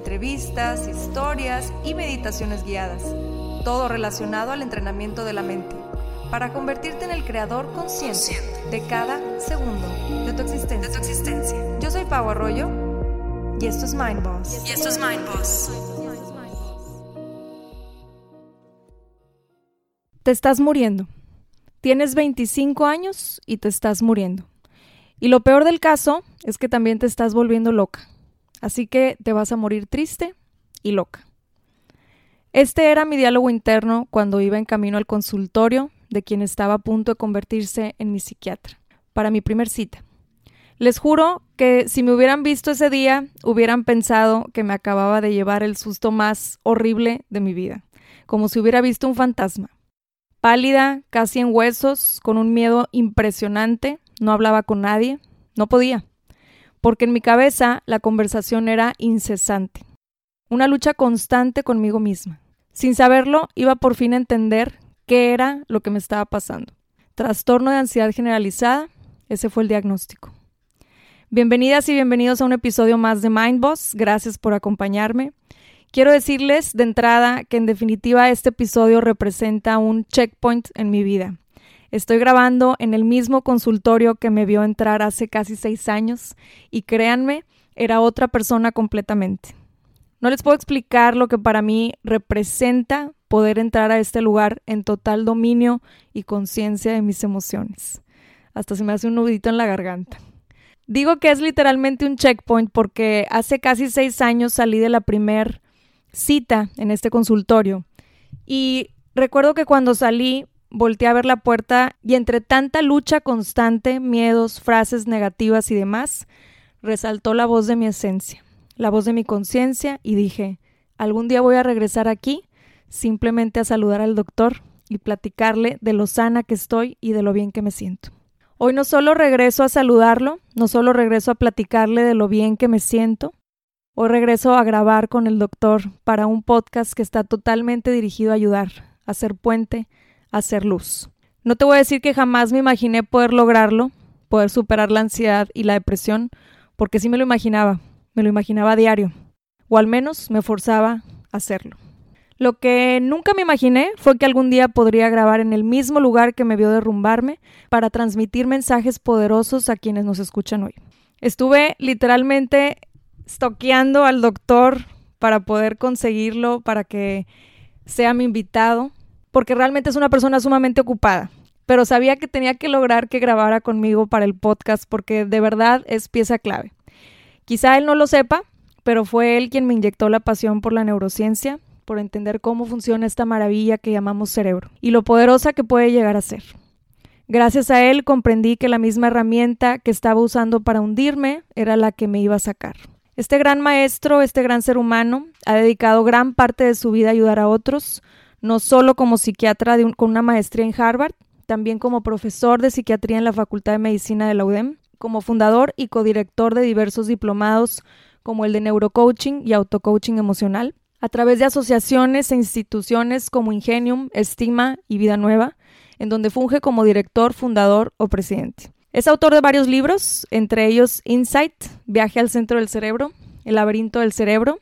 entrevistas, historias y meditaciones guiadas, todo relacionado al entrenamiento de la mente, para convertirte en el creador consciente de cada segundo de tu existencia. Yo soy Pau Arroyo y esto es Mind Boss. Y esto es Mind Boss. Te estás muriendo. Tienes 25 años y te estás muriendo. Y lo peor del caso es que también te estás volviendo loca. Así que te vas a morir triste y loca. Este era mi diálogo interno cuando iba en camino al consultorio de quien estaba a punto de convertirse en mi psiquiatra, para mi primer cita. Les juro que si me hubieran visto ese día, hubieran pensado que me acababa de llevar el susto más horrible de mi vida, como si hubiera visto un fantasma. Pálida, casi en huesos, con un miedo impresionante, no hablaba con nadie, no podía porque en mi cabeza la conversación era incesante, una lucha constante conmigo misma. Sin saberlo, iba por fin a entender qué era lo que me estaba pasando. Trastorno de ansiedad generalizada, ese fue el diagnóstico. Bienvenidas y bienvenidos a un episodio más de Mindboss, gracias por acompañarme. Quiero decirles de entrada que en definitiva este episodio representa un checkpoint en mi vida. Estoy grabando en el mismo consultorio que me vio entrar hace casi seis años y créanme, era otra persona completamente. No les puedo explicar lo que para mí representa poder entrar a este lugar en total dominio y conciencia de mis emociones. Hasta se me hace un nudito en la garganta. Digo que es literalmente un checkpoint porque hace casi seis años salí de la primer cita en este consultorio y recuerdo que cuando salí volteé a ver la puerta y entre tanta lucha constante, miedos, frases negativas y demás, resaltó la voz de mi esencia, la voz de mi conciencia y dije, algún día voy a regresar aquí simplemente a saludar al doctor y platicarle de lo sana que estoy y de lo bien que me siento. Hoy no solo regreso a saludarlo, no solo regreso a platicarle de lo bien que me siento, hoy regreso a grabar con el doctor para un podcast que está totalmente dirigido a ayudar, a ser puente, hacer luz. No te voy a decir que jamás me imaginé poder lograrlo, poder superar la ansiedad y la depresión, porque sí me lo imaginaba, me lo imaginaba a diario, o al menos me forzaba a hacerlo. Lo que nunca me imaginé fue que algún día podría grabar en el mismo lugar que me vio derrumbarme para transmitir mensajes poderosos a quienes nos escuchan hoy. Estuve literalmente stoqueando al doctor para poder conseguirlo, para que sea mi invitado porque realmente es una persona sumamente ocupada. Pero sabía que tenía que lograr que grabara conmigo para el podcast porque de verdad es pieza clave. Quizá él no lo sepa, pero fue él quien me inyectó la pasión por la neurociencia, por entender cómo funciona esta maravilla que llamamos cerebro y lo poderosa que puede llegar a ser. Gracias a él comprendí que la misma herramienta que estaba usando para hundirme era la que me iba a sacar. Este gran maestro, este gran ser humano, ha dedicado gran parte de su vida a ayudar a otros, no solo como psiquiatra con una maestría en Harvard, también como profesor de psiquiatría en la Facultad de Medicina de la UDEM, como fundador y codirector de diversos diplomados como el de neurocoaching y autocoaching emocional, a través de asociaciones e instituciones como Ingenium, Estima y Vida Nueva, en donde funge como director, fundador o presidente. Es autor de varios libros, entre ellos Insight, Viaje al centro del cerebro, El laberinto del cerebro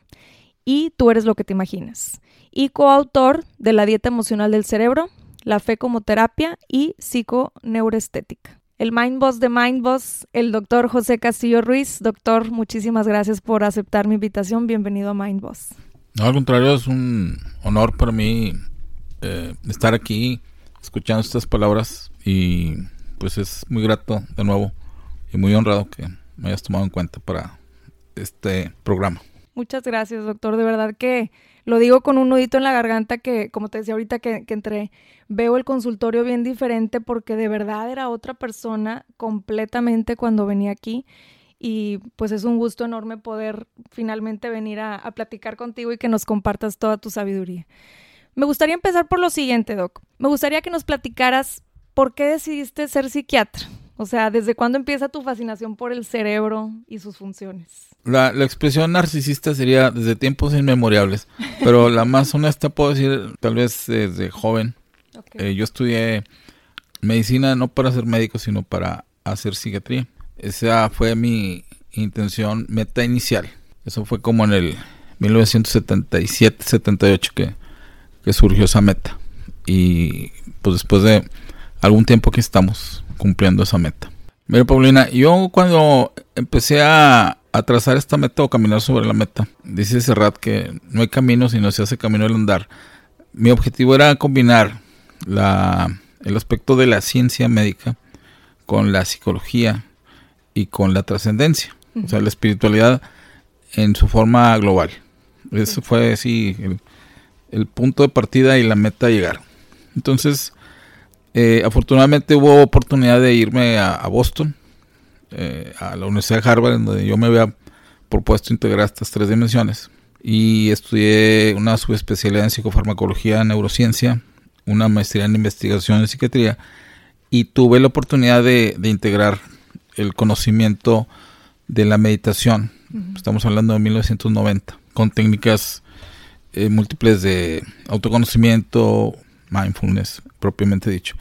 y Tú eres lo que te imaginas y coautor de La Dieta Emocional del Cerebro, La Fe como Terapia y Psiconeuroestética. El Mind Boss de Mind Boss, el doctor José Castillo Ruiz. Doctor, muchísimas gracias por aceptar mi invitación. Bienvenido a Mind Boss. No, al contrario, es un honor para mí eh, estar aquí escuchando estas palabras y pues es muy grato de nuevo y muy honrado que me hayas tomado en cuenta para este programa. Muchas gracias, doctor. De verdad que lo digo con un nudito en la garganta que, como te decía ahorita que, que entré, veo el consultorio bien diferente porque de verdad era otra persona completamente cuando venía aquí. y pues es un gusto enorme poder finalmente venir a, a platicar contigo y que nos compartas toda tu sabiduría. Me gustaría empezar por lo siguiente, Doc. Me gustaría que nos platicaras por qué decidiste ser psiquiatra. O sea, ¿desde cuándo empieza tu fascinación por el cerebro y sus funciones? La, la, expresión narcisista sería desde tiempos inmemorables, pero la más honesta puedo decir tal vez desde joven. Okay. Eh, yo estudié medicina no para ser médico, sino para hacer psiquiatría. Esa fue mi intención, meta inicial. Eso fue como en el 1977-78 que, que surgió esa meta. Y pues después de algún tiempo que estamos cumpliendo esa meta. Mira, Paulina, yo cuando empecé a, trazar esta meta o caminar sobre la meta, dice Serrat que no hay camino si no se hace camino al andar. Mi objetivo era combinar el aspecto de la ciencia médica con la psicología y con la trascendencia, o sea, la espiritualidad en su forma global. Eso fue así el, el punto de partida y la meta a llegar. Entonces, eh, afortunadamente hubo oportunidad de irme a, a Boston, eh, a la Universidad de Harvard, en donde yo me había propuesto integrar estas tres dimensiones. Y estudié una subespecialidad en psicofarmacología, neurociencia, una maestría en investigación en psiquiatría y tuve la oportunidad de, de integrar el conocimiento de la meditación. Uh -huh. Estamos hablando de 1990, con técnicas eh, múltiples de autoconocimiento, mindfulness, propiamente dicho.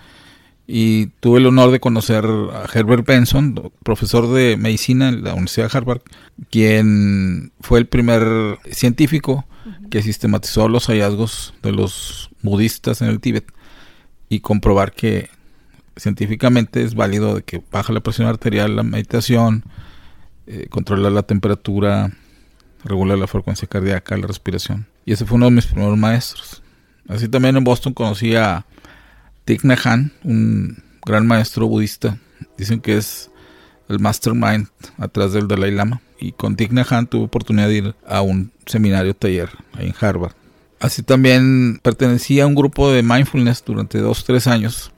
Y tuve el honor de conocer a Herbert Benson, profesor de medicina en la Universidad de Harvard, quien fue el primer científico que sistematizó los hallazgos de los budistas en el Tíbet y comprobar que científicamente es válido de que baja la presión arterial, la meditación, eh, controla la temperatura, regula la frecuencia cardíaca, la respiración. Y ese fue uno de mis primeros maestros. Así también en Boston conocí a Thich Nhat Hanh, un gran maestro budista. Dicen que es el mastermind atrás del Dalai Lama. Y con Thich Nhat Hanh tuve oportunidad de ir a un seminario taller ahí en Harvard. Así también pertenecía a un grupo de mindfulness durante dos, tres años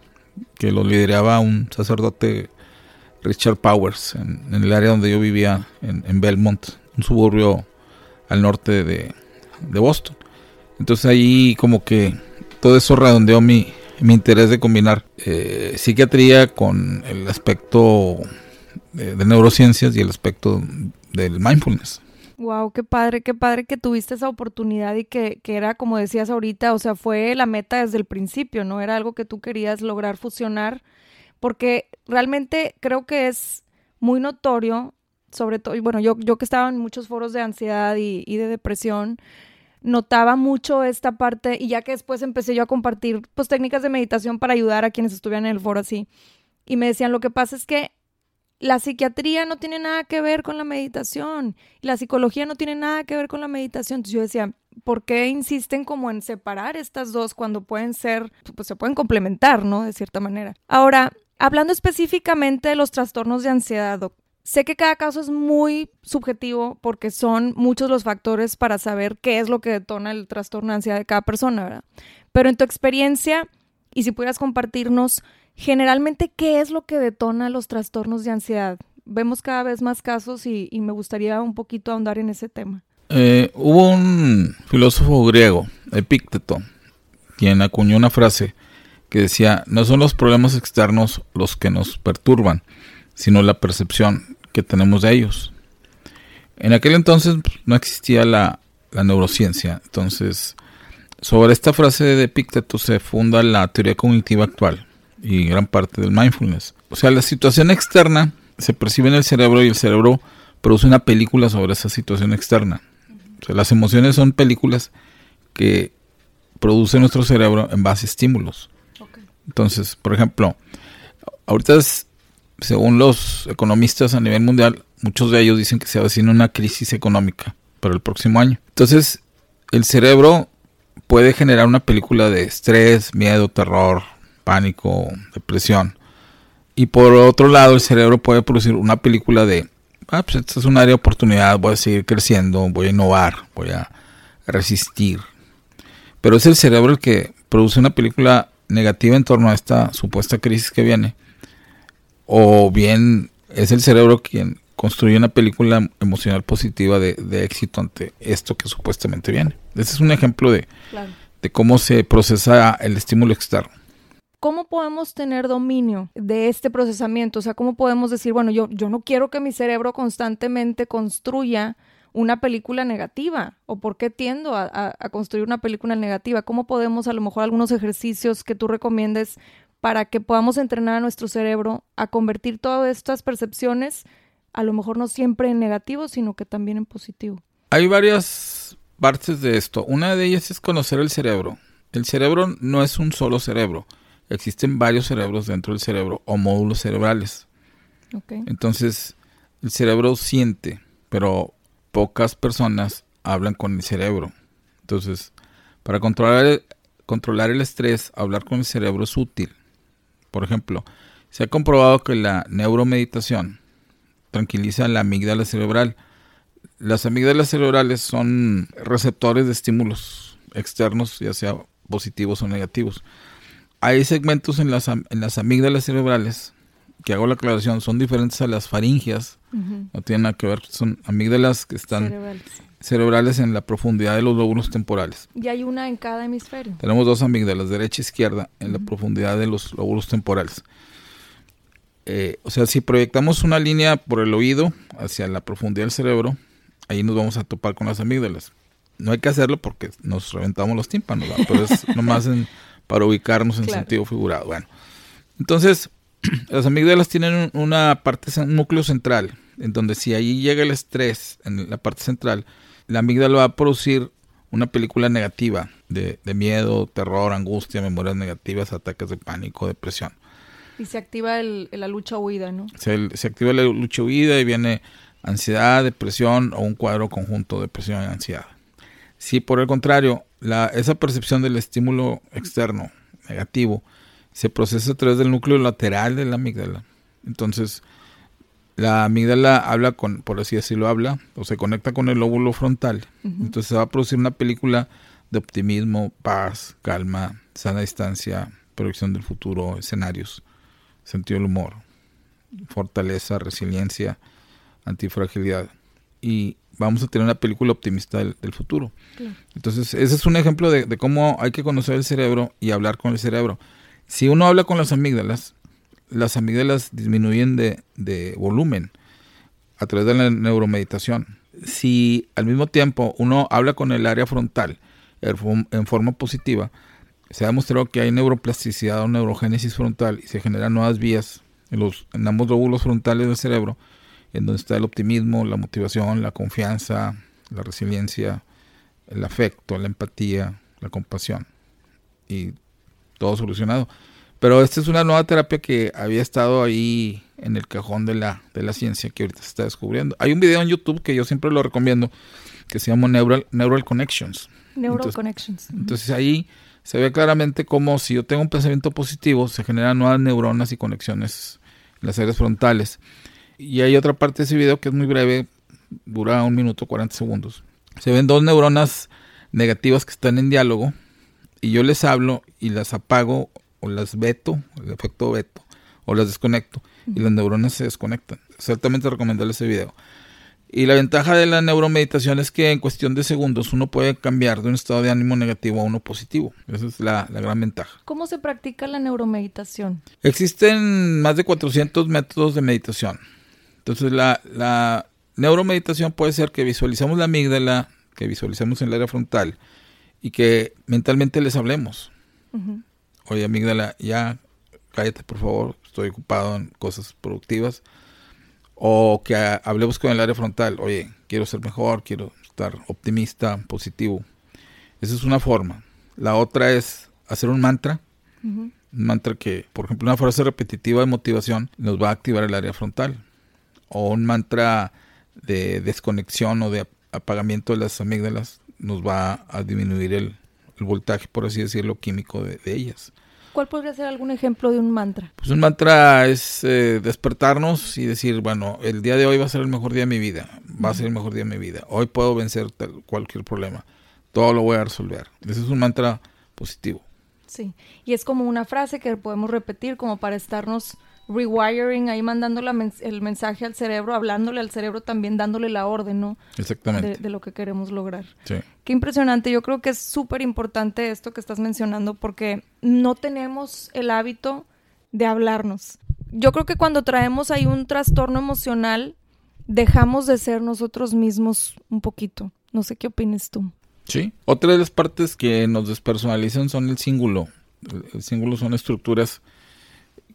que lo lideraba un sacerdote Richard Powers en, el área donde yo vivía en, Belmont, un suburbio al norte de, Boston. Entonces ahí como que todo eso redondeó mi, mi interés de combinar eh, psiquiatría con el aspecto de, de neurociencias y el aspecto del mindfulness. Wow, qué padre, qué padre que tuviste esa oportunidad y que, que, era, como decías ahorita, o sea, fue la meta desde el principio, ¿no? Era algo que tú querías lograr fusionar, porque realmente creo que es muy notorio, sobre todo, bueno, yo, yo que estaba en muchos foros de ansiedad y, y de depresión, notaba mucho esta parte, y ya que después empecé yo a compartir, pues, técnicas de meditación para ayudar a quienes estuvieran en el foro así, y me decían, lo que pasa es que la psiquiatría no tiene nada que ver con la meditación y la psicología no tiene nada que ver con la meditación. Entonces yo decía, ¿por qué insisten como en separar estas dos cuando pueden ser, pues se pueden complementar, ¿no? De cierta manera. Ahora, hablando específicamente de los trastornos de ansiedad, sé que cada caso es muy subjetivo porque son muchos los factores para saber qué es lo que detona el trastorno de ansiedad de cada persona, ¿verdad? Pero en tu experiencia, y si pudieras compartirnos Generalmente, ¿qué es lo que detona los trastornos de ansiedad? Vemos cada vez más casos y, me gustaría un poquito ahondar en ese tema. Eh, hubo un filósofo griego, Epícteto, quien acuñó una frase que decía, no son los problemas externos los que nos perturban, sino la percepción que tenemos de ellos. En aquel entonces no existía la, la neurociencia, entonces sobre esta frase de Epícteto se funda la teoría cognitiva actual y gran parte del mindfulness. O sea, la situación externa se percibe en el cerebro y el cerebro produce una película sobre esa situación externa. O sea, las emociones son películas que produce nuestro cerebro en base a estímulos. Okay. Entonces, por ejemplo, ahorita es, según los economistas a nivel mundial, muchos de ellos dicen que se avecina una crisis económica para el próximo año. Entonces, el cerebro puede generar una película de estrés, miedo, terror, pánico, depresión. Y por otro lado, el cerebro puede producir una película de, ah, pues esta es un área de oportunidad, voy a seguir creciendo, voy a innovar, voy a resistir. Pero es el cerebro el que produce una película negativa en torno a esta supuesta crisis que viene. O bien es el cerebro quien construye una película emocional positiva de, éxito ante esto que supuestamente viene. Ese es un ejemplo de, de cómo se procesa el estímulo externo. ¿Cómo podemos tener dominio de este procesamiento? O sea, ¿cómo podemos decir, bueno, yo, yo no quiero que mi cerebro constantemente construya una película negativa? ¿O por qué tiendo a, a, construir una película negativa? ¿Cómo podemos, a lo mejor, algunos ejercicios que tú recomiendes para que podamos entrenar a nuestro cerebro a convertir todas estas percepciones, a lo mejor no siempre en negativo, sino que también en positivo? Hay varias partes de esto. Una de ellas es conocer el cerebro. El cerebro no es un solo cerebro existen varios cerebros dentro del cerebro o módulos cerebrales. Entonces, el cerebro siente, pero pocas personas hablan con el cerebro. Entonces, para controlar el, controlar el estrés, hablar con el cerebro es útil. Por ejemplo, se ha comprobado que la neuromeditación tranquiliza la amígdala cerebral. Las amígdalas cerebrales son receptores de estímulos externos, ya sea positivos o negativos hay segmentos en las, en las amígdalas cerebrales, que hago la aclaración, son diferentes a las faringias, no tienen nada que ver, son amígdalas que están cerebrales. en la profundidad de los lóbulos temporales. Y hay una en cada hemisferio. Tenemos dos amígdalas, derecha e izquierda, en la profundidad de los lóbulos temporales. Eh, o sea, si proyectamos una línea por el oído hacia la profundidad del cerebro, ahí nos vamos a topar con las amígdalas. No hay que hacerlo porque nos reventamos los tímpanos, pero es nomás en para ubicarnos en sentido figurado. Bueno, entonces las amígdalas tienen una parte, un núcleo central, en donde si ahí llega el estrés en la parte central, la amígdala va a producir una película negativa de, miedo, terror, angustia, memorias negativas, ataques de pánico, depresión. Y se activa el, la lucha huida, ¿no? Se, se, activa la lucha huida y viene ansiedad, depresión o un cuadro conjunto de depresión y ansiedad. Si por el contrario la, esa percepción del estímulo externo negativo se procesa a través del núcleo lateral de la amígdala. Entonces, la amígdala habla con, por así decirlo, habla o se conecta con el lóbulo frontal. Entonces se va a producir una película de optimismo, paz, calma, sana distancia, proyección del futuro, escenarios, sentido del humor, fortaleza, resiliencia, antifragilidad. Y vamos a tener una película optimista del, futuro. Entonces, ese es un ejemplo de, cómo hay que conocer el cerebro y hablar con el cerebro. Si uno habla con las amígdalas, las amígdalas disminuyen de, volumen a través de la neuromeditación. Si al mismo tiempo uno habla con el área frontal en forma positiva, se ha demostrado que hay neuroplasticidad o neurogénesis frontal y se generan nuevas vías en, los, en ambos lóbulos frontales del cerebro en donde está el optimismo, la motivación, la confianza, la resiliencia, el afecto, la empatía, la compasión y todo solucionado. Pero esta es una nueva terapia que había estado ahí en el cajón de la, de la ciencia que ahorita se está descubriendo. Hay un video en YouTube que yo siempre lo recomiendo que se llama Neural, Neural Connections. Neural Connections. Entonces ahí se ve claramente cómo si yo tengo un pensamiento positivo se generan nuevas neuronas y conexiones en las áreas frontales. Y hay otra parte de ese video que es muy breve, dura un minuto 40 segundos. Se ven dos neuronas negativas que están en diálogo y yo les hablo y las apago o las veto, el efecto veto, o las desconecto y las neuronas se desconectan. Exactamente recomendarles ese video. Y la ventaja de la neuromeditación es que en cuestión de segundos uno puede cambiar de un estado de ánimo negativo a uno positivo. Esa es la, la, gran ventaja. ¿Cómo se practica la neuromeditación? Existen más de 400 métodos de meditación. Entonces la, neuromeditación puede ser que visualizamos la amígdala, que visualizamos en el área frontal y que mentalmente les hablemos. Oye amígdala, ya cállate por favor, estoy ocupado en cosas productivas. O que hablemos con el área frontal, oye, quiero ser mejor, quiero estar optimista, positivo. Esa es una forma. La otra es hacer un mantra. Un mantra que, por ejemplo, una frase repetitiva de motivación nos va a activar el área frontal o un mantra de desconexión o de apagamiento de las amígdalas nos va a disminuir el, voltaje, por así decirlo, químico de, ellas. ¿Cuál podría ser algún ejemplo de un mantra? Pues un mantra es eh, despertarnos y decir, bueno, el día de hoy va a ser el mejor día de mi vida, va a ser el mejor día de mi vida, hoy puedo vencer cualquier problema, todo lo voy a resolver. Ese es un mantra positivo. Sí, y es como una frase que podemos repetir como para estarnos rewiring, ahí mandando el mensaje al cerebro, hablándole al cerebro también, dándole la orden, ¿no? Exactamente. De, lo que queremos lograr. Sí. Qué impresionante. Yo creo que es súper importante esto que estás mencionando porque no tenemos el hábito de hablarnos. Yo creo que cuando traemos ahí un trastorno emocional, dejamos de ser nosotros mismos un poquito. No sé qué opines tú. Sí. Otra de las partes que nos despersonalizan son el símbolo. El, símbolo son estructuras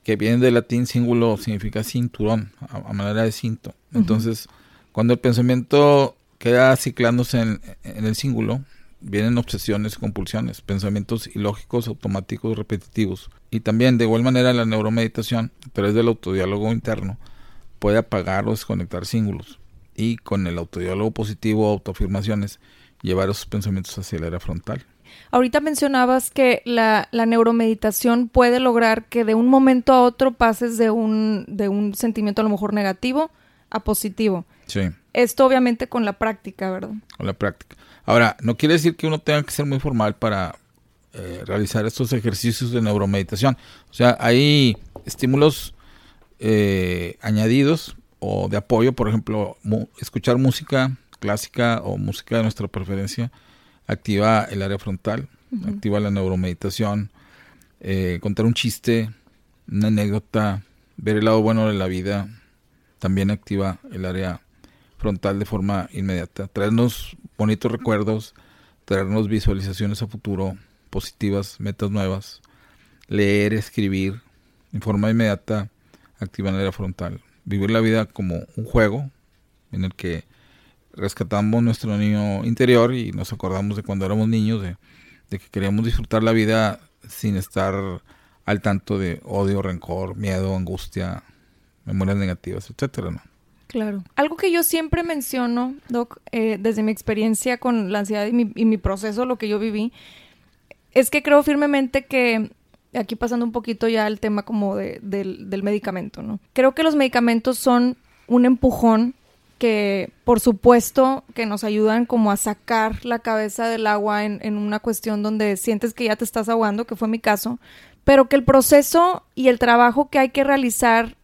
que vienen del latín símbolo significa cinturón, a, manera de cinto. Entonces, cuando el pensamiento queda ciclándose en, el símbolo, vienen obsesiones y compulsiones, pensamientos ilógicos, automáticos, repetitivos. Y también, de igual manera, la neuromeditación, a través del autodiálogo interno, puede apagar o desconectar símbolos. Y con el autodiálogo positivo, autoafirmaciones, llevar esos pensamientos hacia el área frontal. Ahorita mencionabas que la, neuromeditación puede lograr que de un momento a otro pases de un, de un sentimiento a lo mejor negativo a positivo. Sí. Esto obviamente con la práctica, ¿verdad? Con la práctica. Ahora, no quiere decir que uno tenga que ser muy formal para eh, realizar estos ejercicios de neuromeditación. O sea, hay estímulos eh, añadidos o de apoyo, por ejemplo, escuchar música clásica o música de nuestra preferencia activa el área frontal, activa la neuromeditación, eh, contar un chiste, una anécdota, ver el lado bueno de la vida, también activa el área frontal de forma inmediata. Traernos bonitos recuerdos, traernos visualizaciones a futuro, positivas, metas nuevas, leer, escribir, en forma inmediata, activa el área frontal. Vivir la vida como un juego en el que rescatamos nuestro niño interior y nos acordamos de cuando éramos niños, de, que queríamos disfrutar la vida sin estar al tanto de odio, rencor, miedo, angustia, memorias negativas, etcétera, ¿no? Claro. Algo que yo siempre menciono, Doc, eh, desde mi experiencia con la ansiedad y mi, y mi, proceso, lo que yo viví, es que creo firmemente que, aquí pasando un poquito ya al tema como de, del medicamento, ¿no? Creo que los medicamentos son un empujón que por supuesto que nos ayudan como a sacar la cabeza del agua en, en, una cuestión donde sientes que ya te estás ahogando, que fue mi caso, pero que el proceso y el trabajo que hay que realizar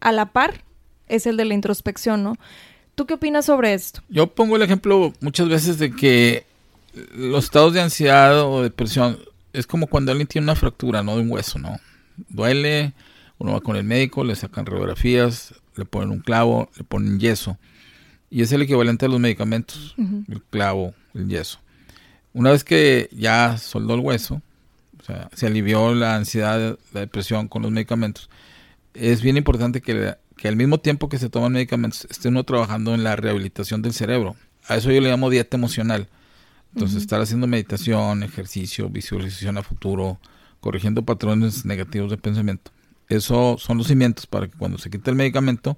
a la par es el de la introspección, ¿no? ¿Tú qué opinas sobre esto? Yo pongo el ejemplo muchas veces de que los estados de ansiedad o depresión es como cuando alguien tiene una fractura, ¿no? De un hueso, ¿no? Duele, uno va con el médico, le sacan radiografías, le ponen un clavo, le ponen yeso. Y es el equivalente a los medicamentos, el clavo, el yeso. Una vez que ya soldó el hueso, o sea, se alivió la ansiedad, la depresión con los medicamentos, es bien importante que, que al mismo tiempo que se toman medicamentos, esté uno trabajando en la rehabilitación del cerebro. A eso yo le llamo dieta emocional. Entonces, estar haciendo meditación, ejercicio, visualización a futuro, corrigiendo patrones negativos de pensamiento. Eso son los cimientos para que cuando se quite el medicamento,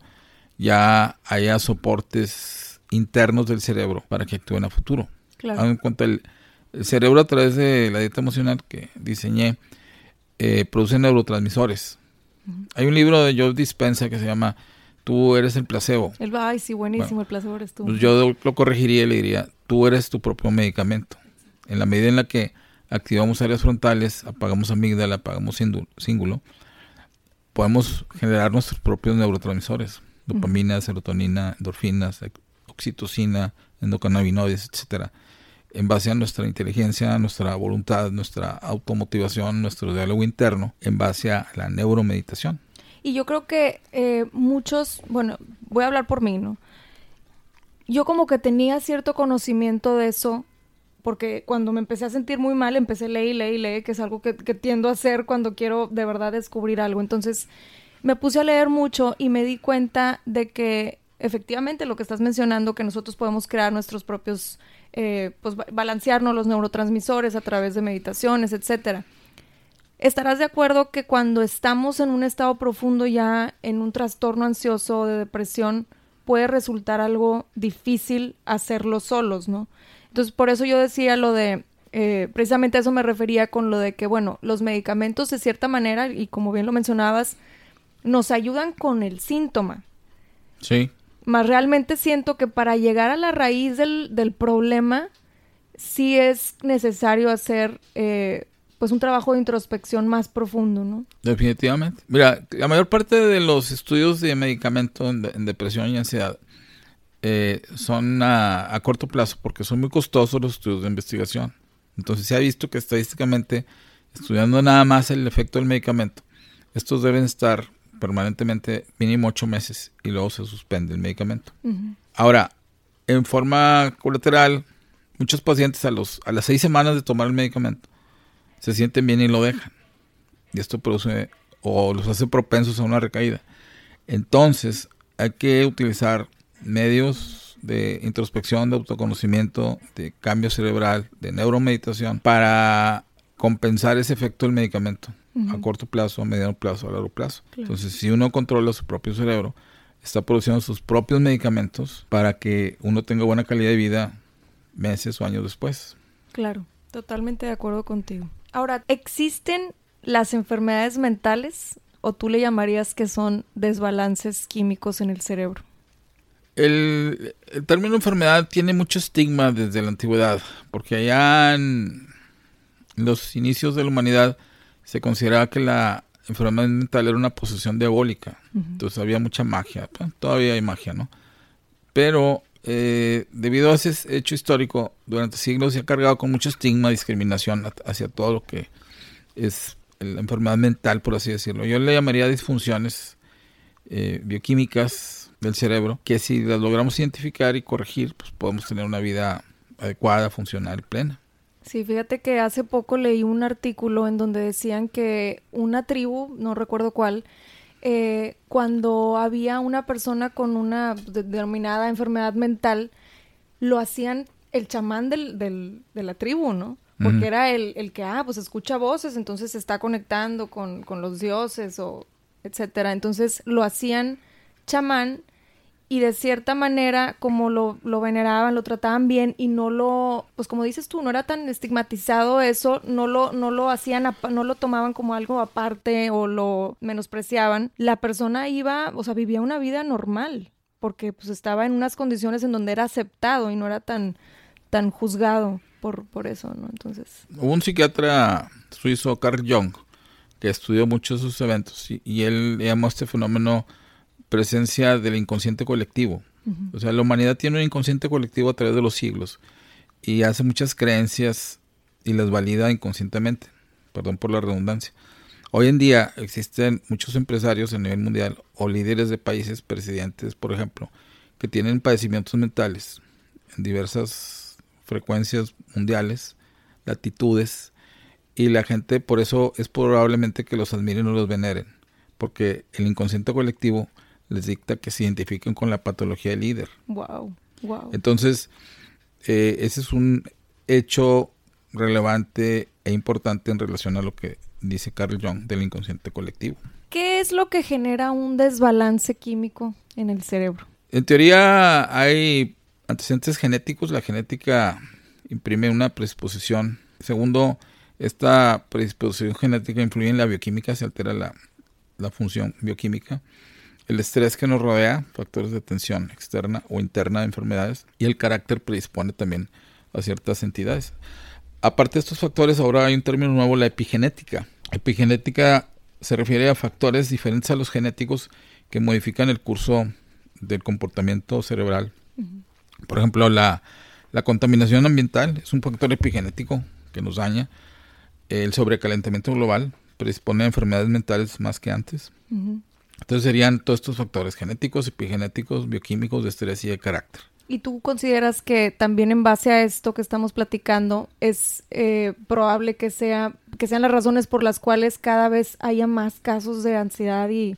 ya haya soportes internos del cerebro para que actúen a futuro. Claro. en cuenta el, cerebro a través de la dieta emocional que diseñé eh, produce neurotransmisores. Hay un libro de Joe Dispensa que se llama Tú eres el placebo. El, ay, sí, buenísimo, el placebo eres tú. Pues yo lo corregiría y le diría, tú eres tu propio medicamento. En la medida en la que activamos áreas frontales, apagamos amígdala, apagamos cíngulo, podemos generar nuestros propios neurotransmisores dopamina, serotonina, endorfinas, oxitocina, endocannabinoides, etcétera, en base a nuestra inteligencia, nuestra voluntad, nuestra automotivación, nuestro diálogo interno, en base a la neuromeditación. Y yo creo que eh, muchos, bueno, voy a hablar por mí, ¿no? Yo como que tenía cierto conocimiento de eso, porque cuando me empecé a sentir muy mal, empecé a leer y leer y leer, que es algo que, que tiendo a hacer cuando quiero de verdad descubrir algo. Entonces, me puse a leer mucho y me di cuenta de que efectivamente lo que estás mencionando, que nosotros podemos crear nuestros propios, eh, pues balancearnos los neurotransmisores a través de meditaciones, etcétera. Estarás de acuerdo que cuando estamos en un estado profundo ya en un trastorno ansioso o de depresión, puede resultar algo difícil hacerlo solos, ¿no? Entonces, por eso yo decía lo de, eh, precisamente a eso me refería con lo de que, bueno, los medicamentos de cierta manera, y como bien lo mencionabas, nos ayudan con el síntoma. Sí. Más realmente siento que para llegar a la raíz del, del problema, sí es necesario hacer, eh, pues un trabajo de introspección más profundo, ¿no? Definitivamente. Mira, la mayor parte de los estudios de medicamento en, depresión y ansiedad eh, son a, a, corto plazo porque son muy costosos los estudios de investigación. Entonces se ha visto que estadísticamente, estudiando nada más el efecto del medicamento, estos deben estar permanentemente mínimo ocho meses y luego se suspende el medicamento. Ahora, en forma colateral, muchos pacientes a, los, a las seis semanas de tomar el medicamento se sienten bien y lo dejan. Y esto produce o los hace propensos a una recaída. Entonces, hay que utilizar medios de introspección, de autoconocimiento, de cambio cerebral, de neuromeditación para compensar ese efecto del medicamento a corto plazo, a mediano plazo, a largo plazo. Entonces, si uno controla su propio cerebro, está produciendo sus propios medicamentos para que uno tenga buena calidad de vida meses o años después. Claro, totalmente de acuerdo contigo. Ahora, ¿existen las enfermedades mentales o tú le llamarías que son desbalances químicos en el cerebro? El, término enfermedad tiene mucho estigma desde la antigüedad, porque allá en los inicios de la humanidad se consideraba que la enfermedad mental era una posesión diabólica. Entonces había mucha magia. Pues, todavía hay magia, ¿no? Pero eh, debido a ese hecho histórico, durante siglos se ha cargado con mucho estigma, discriminación hacia todo lo que es la enfermedad mental, por así decirlo. Yo le llamaría disfunciones eh, bioquímicas del cerebro, que si las logramos identificar y corregir, pues podemos tener una vida adecuada, funcional, plena. Sí, fíjate que hace poco leí un artículo en donde decían que una tribu, no recuerdo cuál, eh, cuando había una persona con una denominada enfermedad mental, lo hacían el chamán del, del, de la tribu, ¿no? Porque era el, el, que, ah, pues escucha voces, entonces se está conectando con, con los dioses o etcétera. Entonces lo hacían chamán y de cierta manera como lo, lo, veneraban, lo trataban bien y no lo, pues como dices tú, no era tan estigmatizado eso, no lo, no lo hacían, no lo tomaban como algo aparte o lo menospreciaban, la persona iba, o sea, vivía una vida normal porque pues estaba en unas condiciones en donde era aceptado y no era tan, tan juzgado por, por eso, ¿no? Entonces... Hubo un psiquiatra suizo, Carl Jung, que estudió muchos de eventos y, y él llamó este fenómeno presencia del inconsciente colectivo. O sea, la humanidad tiene un inconsciente colectivo a través de los siglos y hace muchas creencias y las valida inconscientemente. Perdón por la redundancia. Hoy en día existen muchos empresarios a nivel mundial o líderes de países, presidentes, por ejemplo, que tienen padecimientos mentales en diversas frecuencias mundiales, latitudes, y la gente por eso es probablemente que los admiren o los veneren, porque el inconsciente colectivo les dicta que se identifiquen con la patología del líder. Wow, wow. Entonces, eh, ese es un hecho relevante e importante en relación a lo que dice Carl Jung del inconsciente colectivo. ¿Qué es lo que genera un desbalance químico en el cerebro? En teoría hay antecedentes genéticos, la genética imprime una predisposición. Segundo, esta predisposición genética influye en la bioquímica, se altera la, la función bioquímica el estrés que nos rodea, factores de tensión externa o interna de enfermedades, y el carácter predispone también a ciertas entidades. Aparte de estos factores, ahora hay un término nuevo, la epigenética. Epigenética se refiere a factores diferentes a los genéticos que modifican el curso del comportamiento cerebral. Por ejemplo, la, contaminación ambiental es un factor epigenético que nos daña. El sobrecalentamiento global predispone a enfermedades mentales más que antes. Entonces serían todos estos factores genéticos, epigenéticos, bioquímicos, de estrés y de carácter. ¿Y tú consideras que también en base a esto que estamos platicando es eh, probable que sea que sean las razones por las cuales cada vez haya más casos de ansiedad y,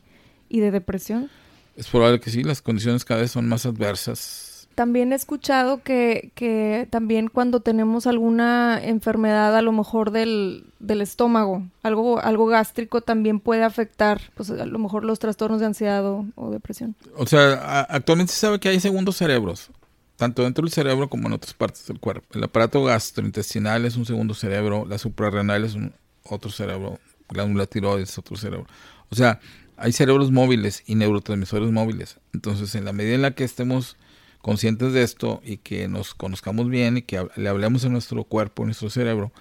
y de depresión? Es probable que sí, las condiciones cada vez son más adversas también he escuchado que, que también cuando tenemos alguna enfermedad a lo mejor del, del estómago, algo, algo gástrico también puede afectar pues a lo mejor los trastornos de ansiedad o, depresión. O sea, actualmente se sabe que hay segundos cerebros, tanto dentro del cerebro como en otras partes del cuerpo. El aparato gastrointestinal es un segundo cerebro, la suprarrenal es un otro cerebro, glándula tiroides es otro cerebro. O sea, hay cerebros móviles y neurotransmisores móviles. Entonces, en la medida en la que estemos conscientes de esto y que nos conozcamos bien y que le hablemos a nuestro cuerpo, a nuestro cerebro,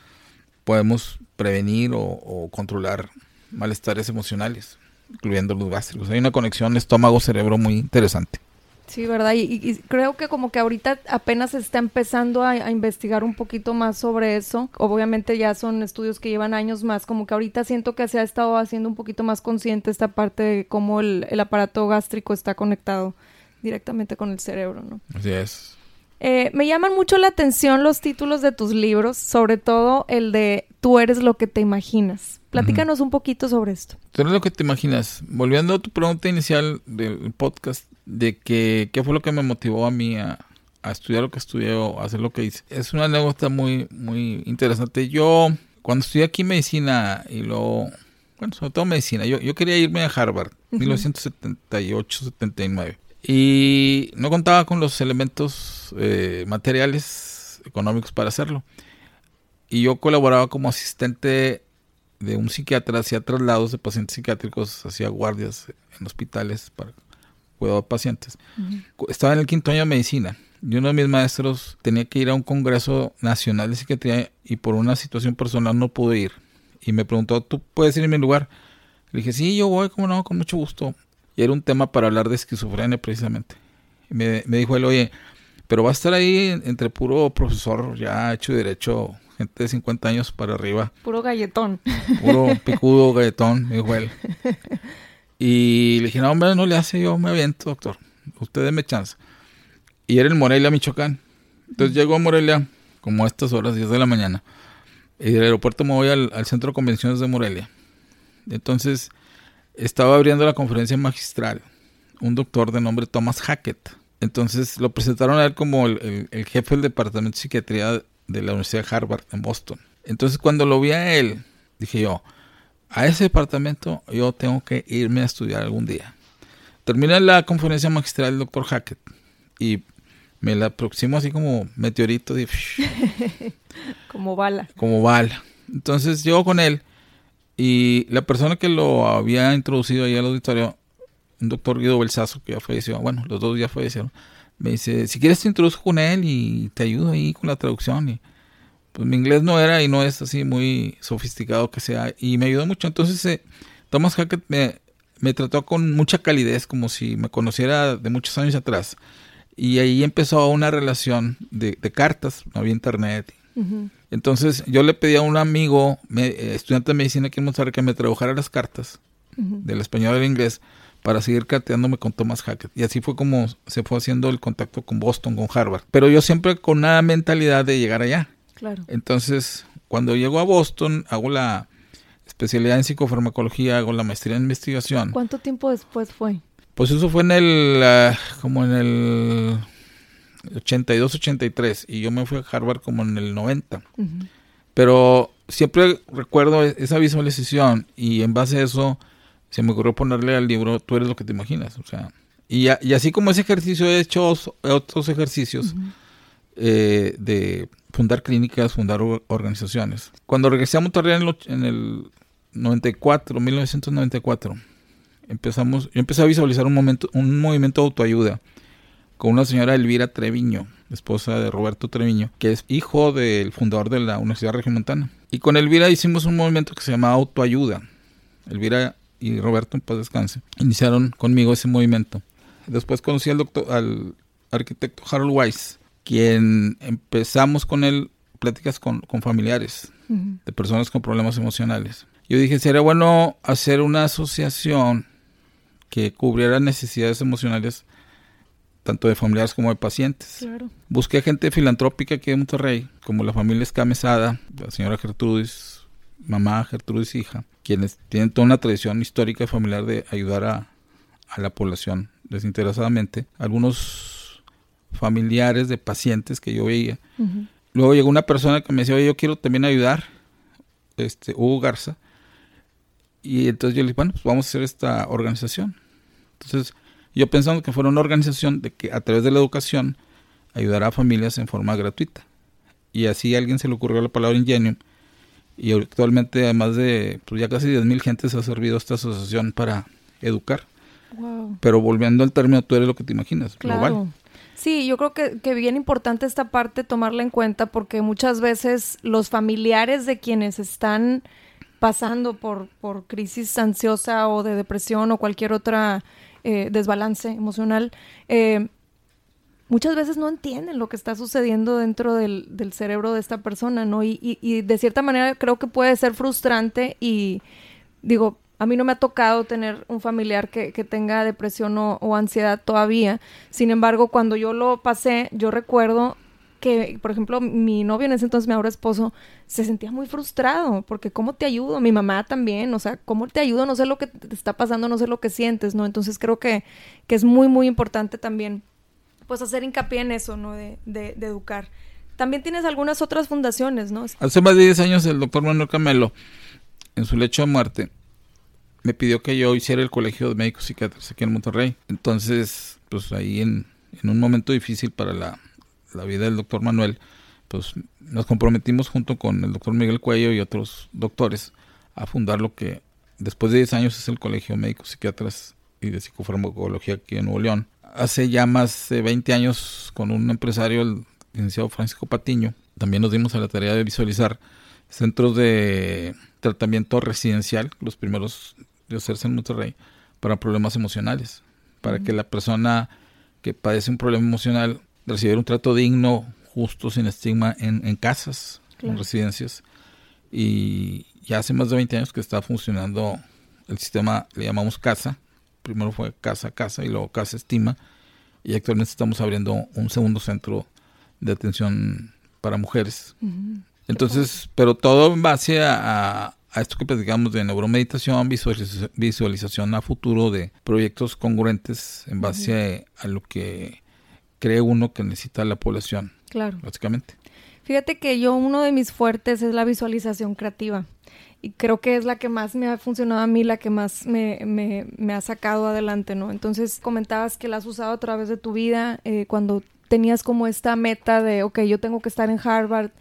podemos prevenir o, controlar malestares emocionales, incluyendo los gástricos. Hay una conexión estómago-cerebro muy interesante. Sí, ¿verdad? Y, creo que como que ahorita apenas se está empezando a, investigar un poquito más sobre eso. Obviamente ya son estudios que llevan años más, como que ahorita siento que se ha estado haciendo un poquito más consciente esta parte de cómo el, el aparato gástrico está conectado directamente con el cerebro, ¿no? Así es. Eh, me llaman mucho la atención los títulos de tus libros, sobre todo el de Tú eres lo que te imaginas. Platícanos un poquito sobre esto. Tú eres lo que te imaginas. Volviendo a tu pregunta inicial del podcast, de que qué fue lo que me motivó a mí a, estudiar lo que estudié o a hacer lo que hice. Es una anécdota muy, muy interesante. Yo, cuando estudié aquí medicina y luego, bueno, sobre todo medicina, yo, yo quería irme a Harvard, 1978-79. Y no contaba con los elementos eh, materiales económicos para hacerlo. Y yo colaboraba como asistente de un psiquiatra, hacía traslados de pacientes psiquiátricos, hacía guardias en hospitales para cuidar pacientes. Estaba en el quinto año de medicina y uno de mis maestros tenía que ir a un congreso nacional de psiquiatría y por una situación personal no pude ir. Y me preguntó, ¿tú puedes ir en mi lugar? Le dije, sí, yo voy, como no, con mucho gusto. Y era un tema para hablar de esquizofrenia precisamente. me, dijo él, oye, pero va a estar ahí entre puro profesor ya hecho derecho, gente de 50 años para arriba. Puro galletón. Puro picudo galletón, me dijo él. Y le dije, no, hombre, no le hace, yo me aviento, doctor. Usted déme chance. Y era en Morelia, Michoacán. Entonces llego a Morelia, como a estas horas, 10 de la mañana. Y del aeropuerto me voy al, al centro de convenciones de Morelia. Entonces estaba abriendo la conferencia magistral un doctor de nombre Thomas Hackett. Entonces lo presentaron a él como el, jefe del departamento de psiquiatría de la Universidad de Harvard en Boston. Entonces cuando lo vi a él, dije yo, a ese departamento yo tengo que irme a estudiar algún día. Terminé la conferencia magistral del doctor Hackett y me la aproximo así como meteorito. como bala. Como bala. Entonces llego con él y la persona que lo había introducido ahí al auditorio, un doctor Guido Belsazo, que ya falleció, bueno, los dos ya fallecieron, me dice, si quieres te introduzco con él y te ayudo ahí con la traducción. Y pues mi inglés no era y no es así muy sofisticado que sea. Y me ayudó mucho. Entonces eh, Thomas Hackett me, me trató con mucha calidez, como si me conociera de muchos años atrás. Y ahí empezó una relación de, de cartas, no había internet. Entonces yo le pedí a un amigo, eh, estudiante de medicina aquí en Monterrey, que me trabajara las cartas del español al inglés para seguir carteándome con Thomas Hackett. Y así fue como se fue haciendo el contacto con Boston, con Harvard. Pero yo siempre con una mentalidad de llegar allá. Claro. Entonces, cuando llego a Boston, hago la especialidad en psicofarmacología, hago la maestría en investigación. ¿Cuánto tiempo después fue? Pues eso fue en el, ah, como en el 82, 83 y yo me fui a Harvard como en el 90. Pero siempre recuerdo e-, esa visualización y en base a eso se me ocurrió ponerle al libro Tú eres lo que te imaginas. O sea, y, así como ese ejercicio he hecho otros ejercicios eh, de fundar clínicas, fundar organizaciones. Cuando regresé a Monterrey en, en el 94, 1994, empezamos, yo empecé a visualizar un momento, un movimiento de autoayuda con una señora Elvira Treviño, esposa de Roberto Treviño, que es hijo del fundador de la Universidad Regiomontana. Y con Elvira hicimos un movimiento que se llama Autoayuda. Elvira y Roberto, en paz descanse, iniciaron conmigo ese movimiento. Después conocí al, doctor, al arquitecto Harold Weiss, quien empezamos con él pláticas con, familiares de personas con problemas emocionales. Yo dije, sería bueno hacer una asociación que cubriera necesidades emocionales tanto de familiares como de pacientes. Busqué gente filantrópica aquí en Monterrey, como la familia Escamesada, la señora Gertrudis, mamá Gertrudis hija, quienes tienen toda una tradición histórica y familiar de ayudar a, la población desinteresadamente. Algunos familiares de pacientes que yo veía. Luego llegó una persona que me decía, oye, yo quiero también ayudar, este, Hugo Garza. Y entonces yo le dije, bueno, pues vamos a hacer esta organización. Entonces, yo pensando que fuera una organización de que a través de la educación ayudará a familias en forma gratuita. Y así a alguien se le ocurrió la palabra Ingenium. Y actualmente, además de pues ya casi 10.000 gentes ha servido esta asociación para educar. Pero volviendo al término, tú eres lo que te imaginas, global. Sí, yo creo que, que bien importante esta parte tomarla en cuenta porque muchas veces los familiares de quienes están pasando por, por crisis ansiosa o de depresión o cualquier otra eh, desbalance emocional, eh, muchas veces no entienden lo que está sucediendo dentro del, del cerebro de esta persona, ¿no? Y, y, y, de cierta manera creo que puede ser frustrante y digo, a mí no me ha tocado tener un familiar que, que tenga depresión o, o, ansiedad todavía. Sin embargo, cuando yo lo pasé, yo recuerdo que, por ejemplo, mi novio en ese entonces, mi ahora esposo, se sentía muy frustrado, porque ¿cómo te ayudo? Mi mamá también, o sea, ¿cómo te ayudo? No sé lo que te está pasando, no sé lo que sientes, ¿no? Entonces creo que, que es muy, muy importante también, pues, hacer hincapié en eso, ¿no? De, de, de educar. También tienes algunas otras fundaciones, ¿no? Hace más de 10 años el doctor Manuel Camelo, en su lecho de muerte, me pidió que yo hiciera el colegio de médicos psiquiatras aquí en Monterrey. Entonces, pues ahí en, en un momento difícil para la, la, vida del doctor Manuel, pues nos comprometimos junto con el doctor Miguel Cuello y otros doctores a fundar lo que después de 10 años es el Colegio de Médicos Psiquiatras y de Psicofarmacología aquí en Nuevo León. Hace ya más de 20 años con un empresario, el licenciado Francisco Patiño, también nos dimos a la tarea de visualizar centros de tratamiento residencial, los primeros de hacerse en Monterrey, para problemas emocionales, para que la persona que padece un problema emocional recibir un trato digno, justo, sin estigma en, en casas, claro. en residencias. Y ya hace más de 20 años que está funcionando el sistema, le llamamos casa. Primero fue casa casa y luego casa estima. Y actualmente estamos abriendo un segundo centro de atención para mujeres. Uh -huh. Entonces, pero todo en base a, esto que platicamos de neuromeditación, visualización, visualización a futuro de proyectos congruentes en base uh -huh. a, a lo que cree uno que necesita la población. Claro. Básicamente. Fíjate que yo uno de mis fuertes es la visualización creativa. Y creo que es la que más me ha funcionado a mí, la que más me, me, me ha sacado adelante, ¿no? Entonces comentabas que la has usado a través de tu vida eh, cuando tenías como esta meta de, ok, yo tengo que estar en Harvard.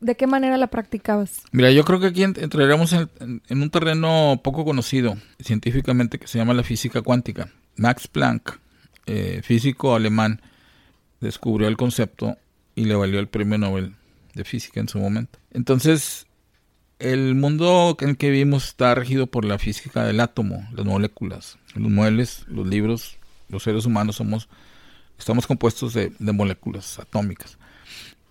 ¿De qué manera la practicabas? Mira, yo creo que aquí entraremos en, en, en un terreno poco conocido científicamente que se llama la física cuántica. Max Planck, eh, físico alemán, descubrió el concepto y le valió el premio Nobel de física en su momento. Entonces, el mundo en que vivimos está regido por la física del átomo, las moléculas, los muebles, los libros, los seres humanos somos, estamos compuestos de, de moléculas atómicas.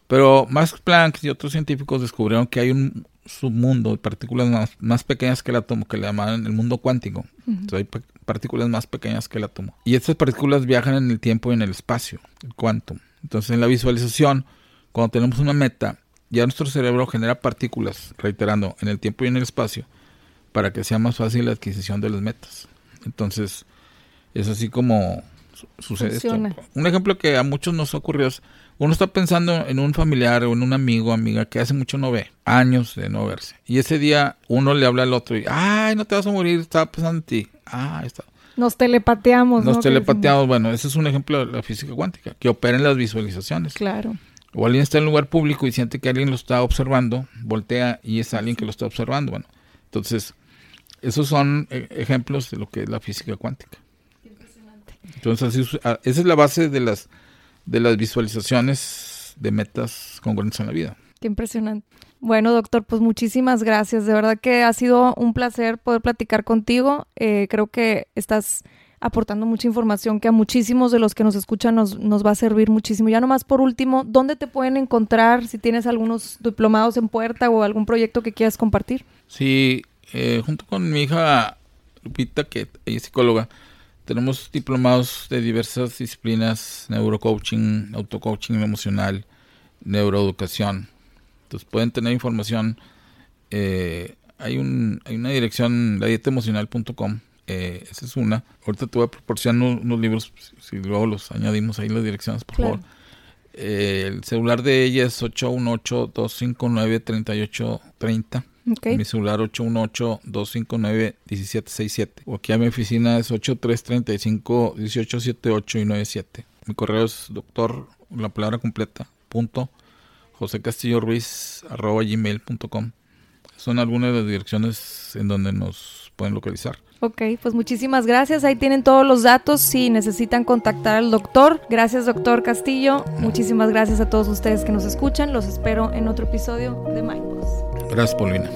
Pero Max Planck y otros científicos descubrieron que hay un submundo de partículas más, más pequeñas que el átomo, que le llaman el mundo cuántico. Uh -huh. Entonces hay partículas más pequeñas que el átomo. Y estas partículas viajan en el tiempo y en el espacio, el quantum. Entonces en la visualización, cuando tenemos una meta, ya nuestro cerebro genera partículas, reiterando, en el tiempo y en el espacio, para que sea más fácil la adquisición de las metas. Entonces, es así como sucede Funciona. esto. Un ejemplo que a muchos nos ocurrió es, uno está pensando en un familiar o en un amigo o amiga que hace mucho no ve, años de no verse. Y ese día uno le habla al otro y, ay, no te vas a morir, estaba pensando en ti. Ah, está. Nos telepateamos. Nos ¿no? telepateamos. Bueno, ese es un ejemplo de la física cuántica, que opera en las visualizaciones. Claro. O alguien está en un lugar público y siente que alguien lo está observando, voltea y es alguien que lo está observando. Bueno, entonces, esos son eh, ejemplos de lo que es la física cuántica. Entonces, así, esa es la base de las, de las visualizaciones de metas congruentes en la vida. Qué impresionante. Bueno, doctor, pues muchísimas gracias. De verdad que ha sido un placer poder platicar contigo. Eh, creo que estás aportando mucha información que a muchísimos de los que nos escuchan nos, nos va a servir muchísimo. Ya nomás por último, ¿dónde te pueden encontrar si tienes algunos diplomados en puerta o algún proyecto que quieras compartir? Sí, eh, junto con mi hija Lupita, que es psicóloga, tenemos diplomados de diversas disciplinas, neurocoaching, autocoaching emocional, neuroeducación. Entonces pueden tener información. Eh, hay, un, hay una dirección, ladietemocional.com eh, esa es una. Ahorita te voy a proporcionar unos, unos libros, si luego los añadimos ahí las direcciones, por claro. favor. Eh, el celular de ella es 818-259-3830. Okay. Mi celular 818-259-1767. O aquí a mi oficina es 8335-1878 y 97. Mi correo es doctor, la palabra completa, punto, José Castillo Ruiz, arroba gmail.com. Son algunas de las direcciones en donde nos pueden localizar. Ok, pues muchísimas gracias. Ahí tienen todos los datos si necesitan contactar al doctor. Gracias, doctor Castillo. Muchísimas gracias a todos ustedes que nos escuchan. Los espero en otro episodio de Mindboss. Gracias, Paulina.